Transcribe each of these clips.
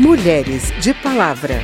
Mulheres de Palavra.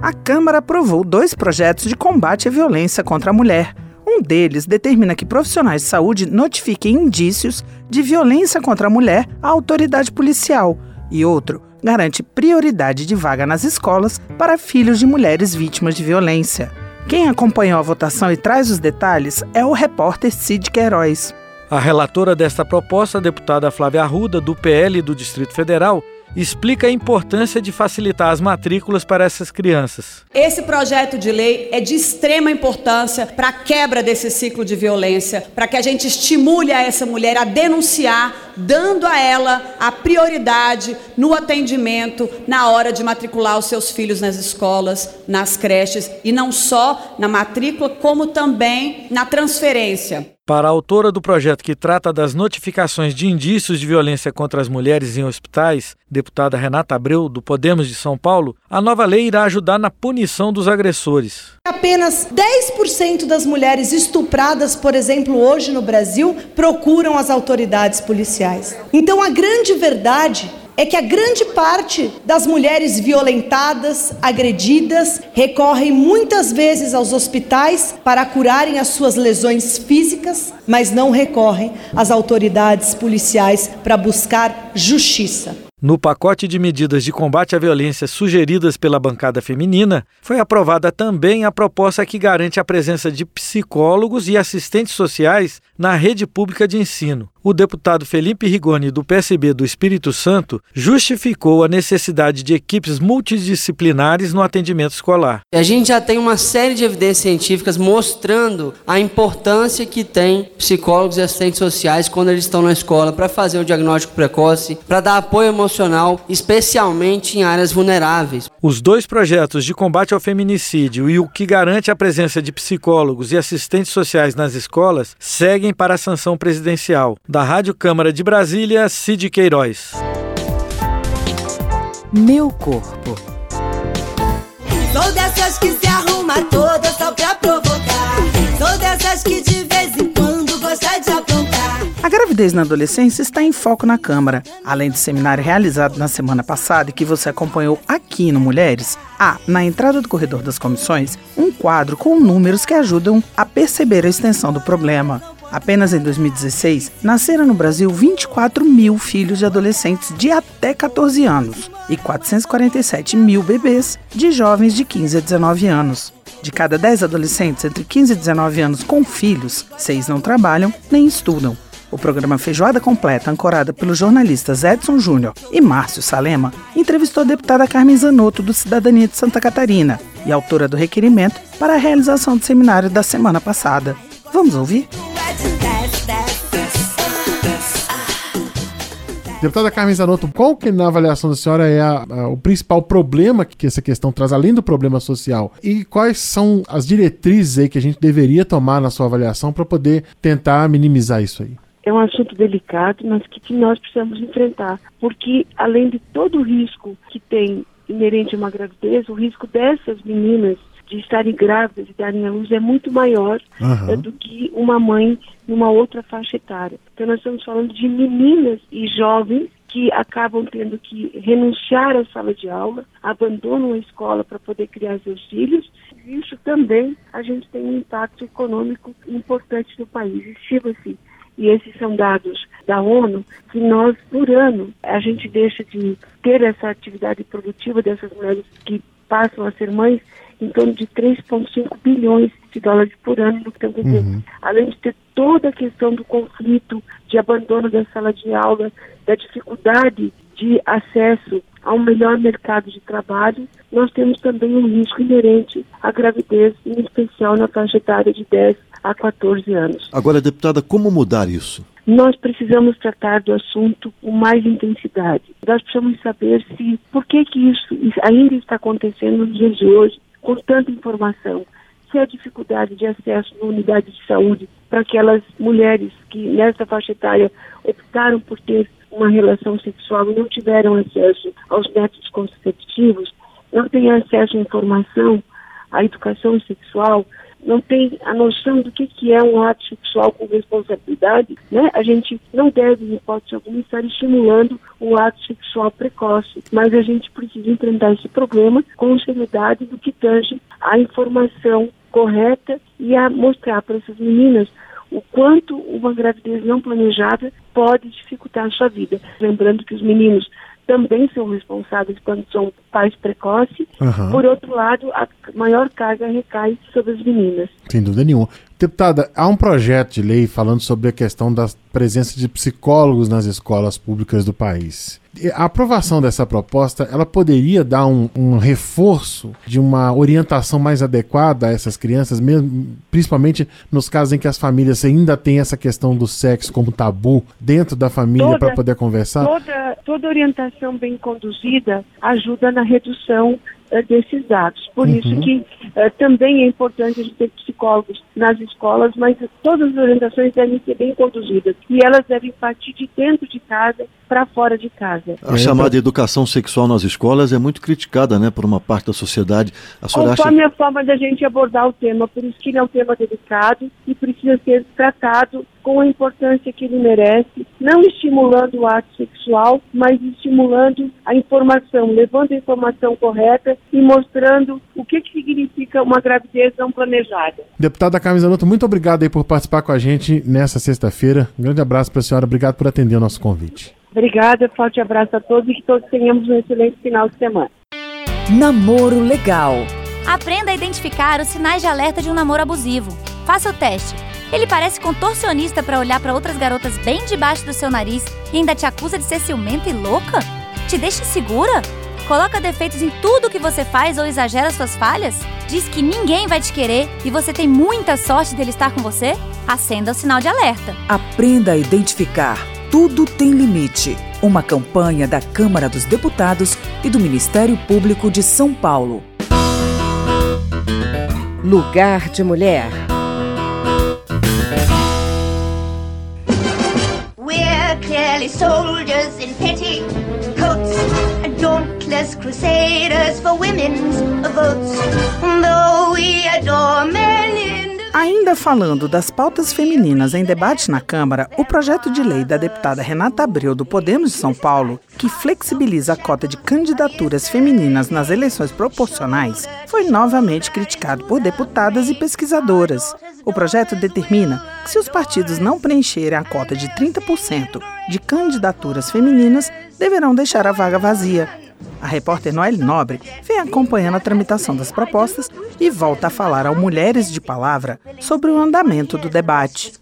A Câmara aprovou dois projetos de combate à violência contra a mulher. Um deles determina que profissionais de saúde notifiquem indícios de violência contra a mulher à autoridade policial. E outro garante prioridade de vaga nas escolas para filhos de mulheres vítimas de violência. Quem acompanhou a votação e traz os detalhes é o repórter Cid Queiroz. A relatora desta proposta, a deputada Flávia Arruda, do PL do Distrito Federal, explica a importância de facilitar as matrículas para essas crianças. Esse projeto de lei é de extrema importância para a quebra desse ciclo de violência, para que a gente estimule a essa mulher a denunciar, dando a ela a prioridade no atendimento na hora de matricular os seus filhos nas escolas, nas creches e não só na matrícula, como também na transferência. Para a autora do projeto que trata das notificações de indícios de violência contra as mulheres em hospitais, deputada Renata Abreu, do Podemos de São Paulo, a nova lei irá ajudar na punição dos agressores. Apenas 10% das mulheres estupradas, por exemplo, hoje no Brasil, procuram as autoridades policiais. Então, a grande verdade é que a grande parte das mulheres violentadas, agredidas, recorrem muitas vezes aos hospitais para curarem as suas lesões físicas, mas não recorrem às autoridades policiais para buscar justiça. No pacote de medidas de combate à violência sugeridas pela bancada feminina, foi aprovada também a proposta que garante a presença de psicólogos e assistentes sociais na rede pública de ensino. O deputado Felipe Rigoni, do PSB do Espírito Santo, justificou a necessidade de equipes multidisciplinares no atendimento escolar. A gente já tem uma série de evidências científicas mostrando a importância que tem psicólogos e assistentes sociais quando eles estão na escola para fazer o diagnóstico precoce, para dar apoio emocional, especialmente em áreas vulneráveis. Os dois projetos de combate ao feminicídio e o que garante a presença de psicólogos e assistentes sociais nas escolas seguem para a sanção presidencial. Da Rádio Câmara de Brasília, Cid Queiroz. Meu corpo. Sou dessas que se arruma toda A gravidez na adolescência está em foco na Câmara. Além do seminário realizado na semana passada e que você acompanhou aqui no Mulheres, há, na entrada do corredor das comissões, um quadro com números que ajudam a perceber a extensão do problema. Apenas em 2016, nasceram no Brasil 24 mil filhos de adolescentes de até 14 anos e 447 mil bebês de jovens de 15 a 19 anos. De cada 10 adolescentes entre 15 e 19 anos com filhos, 6 não trabalham nem estudam. O programa Feijoada Completa, ancorada pelos jornalistas Edson Júnior e Márcio Salema, entrevistou a deputada Carmen Zanotto, do Cidadania de Santa Catarina, e autora do requerimento para a realização do seminário da semana passada. Vamos ouvir? Deputada Carmen Zanotto, qual que na avaliação da senhora é a, a, o principal problema que essa questão traz, além do problema social? E quais são as diretrizes aí que a gente deveria tomar na sua avaliação para poder tentar minimizar isso aí? É um assunto delicado, mas que nós precisamos enfrentar, porque além de todo o risco que tem inerente a uma gravidez, o risco dessas meninas de estarem grávidas e darem à luz é muito maior uhum. do que uma mãe numa outra faixa etária. Então nós estamos falando de meninas e jovens que acabam tendo que renunciar à sala de aula, abandonam a escola para poder criar seus filhos. Isso também a gente tem um impacto econômico importante no país. Estima-se, e esses são dados da ONU, que nós, por ano, a gente deixa de ter essa atividade produtiva dessas mulheres que passam a ser mães em torno de 3,5 bilhões de dólares por ano no tempo uhum. Além de ter toda a questão do conflito, de abandono da sala de aula, da dificuldade de acesso a um melhor mercado de trabalho, nós temos também um risco inerente à gravidez, em especial na faixa etária de 10 a 14 anos. Agora, deputada, como mudar isso? nós precisamos tratar do assunto com mais intensidade. Nós precisamos saber se por que que isso ainda está acontecendo nos dias de hoje com tanta informação. Se a dificuldade de acesso na unidade de saúde para aquelas mulheres que nessa faixa etária optaram por ter uma relação sexual e não tiveram acesso aos métodos contraceptivos, não têm acesso à informação, à educação sexual, não tem a noção do que, que é um ato sexual com responsabilidade, né? A gente não deve, em hipótese alguma, estar estimulando o ato sexual precoce, mas a gente precisa enfrentar esse problema com seriedade do que tange a informação correta e a mostrar para essas meninas o quanto uma gravidez não planejada pode dificultar a sua vida. Lembrando que os meninos também são responsáveis quando são pais precoces. Aham. Por outro lado, a maior carga recai sobre as meninas. Sem dúvida nenhuma. Deputada, há um projeto de lei falando sobre a questão da presença de psicólogos nas escolas públicas do país. A aprovação dessa proposta, ela poderia dar um, um reforço de uma orientação mais adequada a essas crianças, mesmo, principalmente nos casos em que as famílias ainda têm essa questão do sexo como tabu dentro da família para poder conversar? Toda, toda orientação bem conduzida ajuda na redução desses dados. Por Uhum. isso que eh, também é importante a gente ter psicólogos nas escolas, mas todas as orientações devem ser bem conduzidas e elas devem partir de dentro de casa para fora de casa. A chamada educação sexual nas escolas é muito criticada, né, por uma parte da sociedade. A senhora acha Conforme a forma da gente abordar o tema, por isso que ele é um tema delicado e precisa ser tratado com a importância que ele merece, não estimulando o ato sexual, mas estimulando a informação, levando a informação correta e mostrando o que, que significa uma gravidez não planejada. Deputada Carmen Zanotto, muito obrigado aí por participar com a gente nessa sexta-feira. Um grande abraço para a senhora, obrigado por atender o nosso convite. Obrigada, forte abraço a todos e que todos tenhamos um excelente final de semana. Namoro legal. Aprenda a identificar os sinais de alerta de um namoro abusivo. Faça o teste. Ele parece contorcionista para olhar para outras garotas bem debaixo do seu nariz e ainda te acusa de ser ciumenta e louca? Te deixa insegura? Coloca defeitos em tudo que você faz ou exagera suas falhas? Diz que ninguém vai te querer e você tem muita sorte dele estar com você? Acenda o sinal de alerta. Aprenda a identificar. Tudo tem limite. Uma campanha da Câmara dos Deputados e do Ministério Público de São Paulo. Lugar de Mulher. Soldiers in petticoats, dauntless crusaders for women's votes. Though we adore men in Ainda falando das pautas femininas em debate na Câmara, o projeto de lei da deputada Renata Abreu do Podemos de São Paulo, que flexibiliza a cota de candidaturas femininas nas eleições proporcionais, foi novamente criticado por deputadas e pesquisadoras. O projeto determina que se os partidos não preencherem a cota de 30% de candidaturas femininas, deverão deixar a vaga vazia. A repórter Noelle Nobre vem acompanhando a tramitação das propostas e volta a falar ao Mulheres de Palavra sobre o andamento do debate.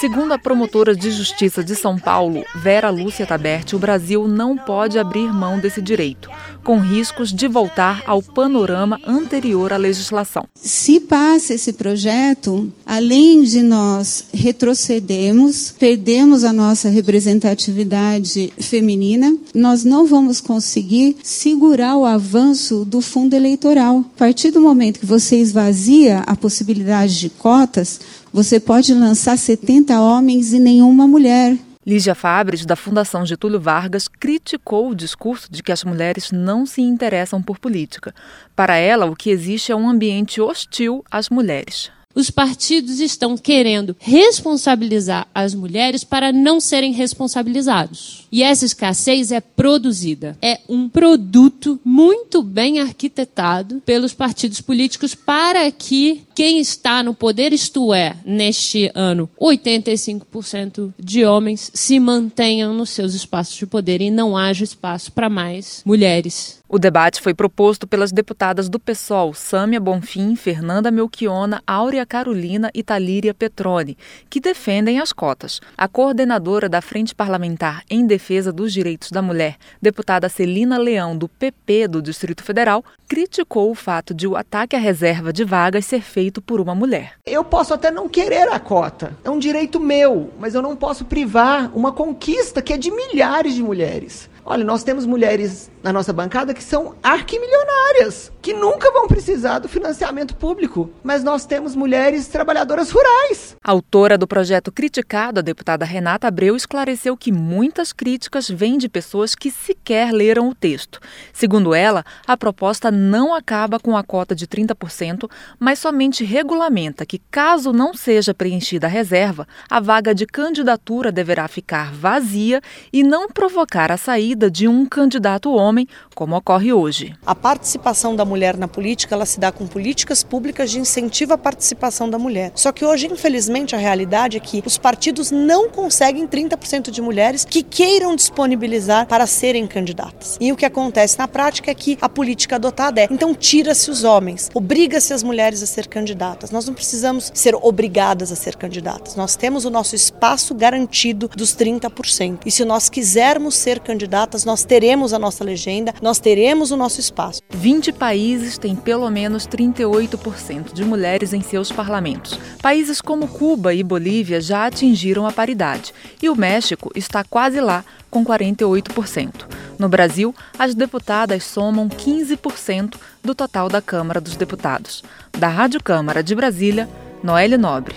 Segundo a promotora de justiça de São Paulo, Vera Lúcia Taberti, o Brasil não pode abrir mão desse direito, com riscos de voltar ao panorama anterior à legislação. Se passa esse projeto, além de nós retrocedermos, perdemos a nossa representatividade feminina, nós não vamos conseguir segurar o avanço do fundo eleitoral. A partir do momento que você esvazia a possibilidade de cotas, você pode lançar 70 homens e nenhuma mulher. Lígia Fabres, da Fundação Getúlio Vargas, criticou o discurso de que as mulheres não se interessam por política. Para ela, o que existe é um ambiente hostil às mulheres. Os partidos estão querendo responsabilizar as mulheres para não serem responsabilizados. E essa escassez é produzida. É um produto muito bem arquitetado pelos partidos políticos para que quem está no poder, isto é, neste ano, 85% de homens se mantenham nos seus espaços de poder e não haja espaço para mais mulheres. O debate foi proposto pelas deputadas do PSOL, Sâmia Bonfim, Fernanda Melchiona, Áurea Carolina e Talíria Petroni, que defendem as cotas. A coordenadora da Frente Parlamentar em Defesa dos Direitos da Mulher, deputada Celina Leão, do PP do Distrito Federal, criticou o fato de o ataque à reserva de vagas ser feito por uma mulher. Eu posso até não querer a cota, é um direito meu, mas eu não posso privar uma conquista que é de milhares de mulheres. Olha, nós temos mulheres na nossa bancada que são arquimilionárias, que nunca vão precisar do financiamento público, mas nós temos mulheres trabalhadoras rurais. autora do projeto criticado, a deputada Renata Abreu esclareceu que muitas críticas vêm de pessoas que sequer leram o texto. Segundo ela, a proposta não acaba com a cota de 30%, mas somente regulamenta que, caso não seja preenchida a reserva, a vaga de candidatura deverá ficar vazia e não provocar a saída de um candidato homem, como ocorre hoje. A participação da mulher na política, ela se dá com políticas públicas de incentivo à participação da mulher. Só que hoje, infelizmente, a realidade é que os partidos não conseguem 30% de mulheres que queiram disponibilizar para serem candidatas. E o que acontece na prática é que a política adotada é, então tira-se os homens, obriga-se as mulheres a ser candidatas. Nós não precisamos ser obrigadas a ser candidatas. Nós temos o nosso espaço garantido dos 30%. E se nós quisermos ser candidatas, nós teremos a nossa legenda, nós teremos o nosso espaço. 20 países têm pelo menos 38% de mulheres em seus parlamentos. Países como Cuba e Bolívia já atingiram a paridade. E o México está quase lá, com 48%. No Brasil, as deputadas somam 15% do total da Câmara dos Deputados. Da Rádio Câmara de Brasília, Noelle Nobre.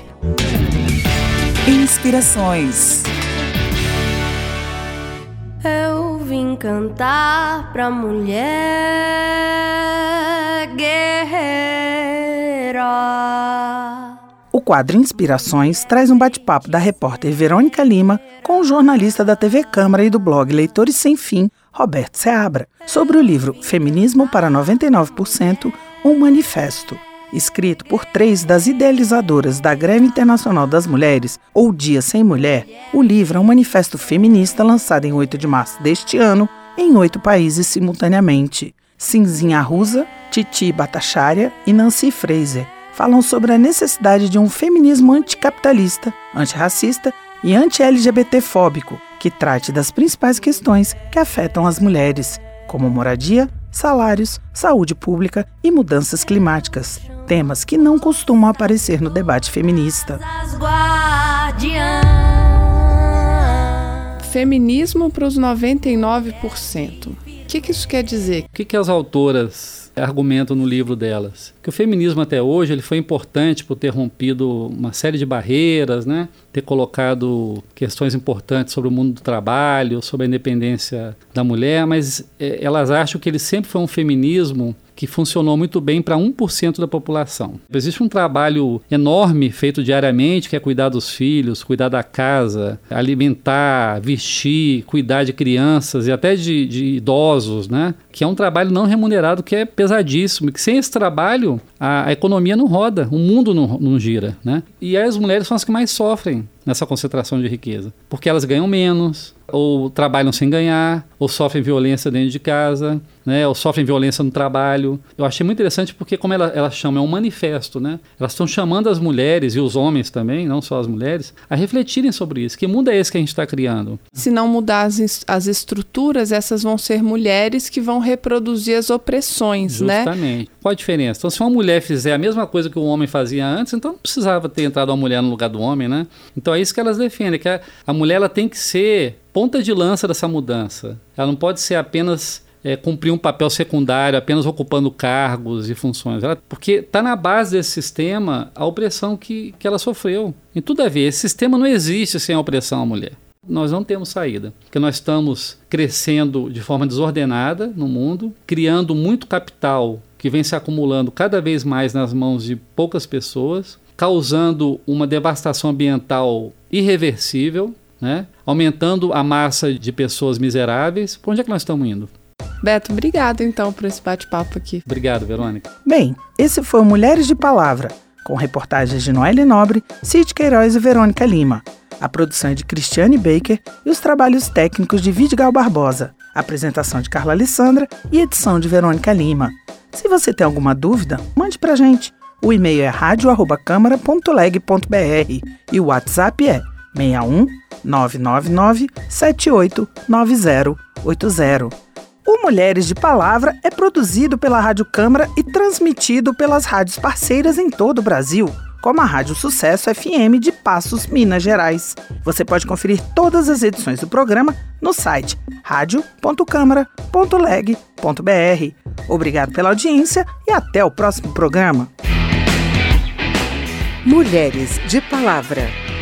Inspirações. Vim cantar pra mulher guerreira. O quadro Inspirações traz um bate-papo da repórter Verônica Lima com o jornalista da TV Câmara e do blog Leitores Sem Fim, Roberto Seabra, sobre o livro Feminismo para 99%, um manifesto. Escrito por três das idealizadoras da Greve Internacional das Mulheres, ou Dia Sem Mulher, o livro é um manifesto feminista lançado em 8 de março deste ano em oito países simultaneamente. Cinzinha Arruza, Titi Bhattacharya e Nancy Fraser falam sobre a necessidade de um feminismo anticapitalista, antirracista e anti-LGBT-fóbico que trate das principais questões que afetam as mulheres, como moradia, salários, saúde pública e mudanças climáticas, temas que não costumam aparecer no debate feminista. As guardiãs. Feminismo para os 99%. O que, que isso quer dizer? O que, que as autoras argumentam no livro delas? Que o feminismo até hoje ele foi importante por ter rompido uma série de barreiras, né? ter colocado questões importantes sobre o mundo do trabalho, sobre a independência da mulher, mas eh, elas acham que ele sempre foi um feminismo que funcionou muito bem para 1% da população. Existe um trabalho enorme feito diariamente, que é cuidar dos filhos, cuidar da casa, alimentar, vestir, cuidar de crianças e até de, de idosos, né? Que é um trabalho não remunerado que é pesadíssimo, que sem esse trabalho a, a economia não roda, o mundo não, não gira, né? E as mulheres são as que mais sofrem nessa concentração de riqueza, porque elas ganham menos, ou trabalham sem ganhar, ou sofrem violência dentro de casa, né, ou sofrem violência no trabalho. Eu achei muito interessante porque, como ela, ela chama, é um manifesto, né? Elas estão chamando as mulheres e os homens também, não só as mulheres, a refletirem sobre isso. Que mundo é esse que a gente está criando? Se não mudar as, as estruturas, essas vão ser mulheres que vão reproduzir as opressões, né? Justamente. Qual a diferença? Então, se uma mulher fizer a mesma coisa que o homem fazia antes, então não precisava ter entrado uma mulher no lugar do homem, né? Então é isso que elas defendem, que a, a mulher ela tem que ser ponta de lança dessa mudança. Ela não pode ser apenas é, cumprir um papel secundário, apenas ocupando cargos e funções. Ela- porque está na base desse sistema a opressão que, que ela sofreu. Em tudo a ver, esse sistema não existe sem a opressão à mulher. Nós não temos saída, porque nós estamos crescendo de forma desordenada no mundo, criando muito capital que vem se acumulando cada vez mais nas mãos de poucas pessoas, causando uma devastação ambiental irreversível, né? Aumentando a massa de pessoas miseráveis. Para onde é que nós estamos indo? Beto, obrigado então por esse bate-papo aqui. Obrigado, Verônica. Bem, esse foi o Mulheres de Palavra, com reportagens de Noelle Nobre, Cid Queiroz e Verônica Lima. A produção é de Cristiane Baker e os trabalhos técnicos de Vidigal Barbosa. Apresentação de Carla Alessandra e edição de Verônica Lima. Se você tem alguma dúvida, mande pra gente. O e-mail é radio@câmara.leg.br e o WhatsApp é 61 999 789080. O Mulheres de Palavra é produzido pela Rádio Câmara e transmitido pelas rádios parceiras em todo o Brasil. como a Rádio Sucesso FM de Passos, Minas Gerais. Você pode conferir todas as edições do programa no site radio.câmara.leg.br. Obrigado pela audiência e até o próximo programa. Mulheres de Palavra.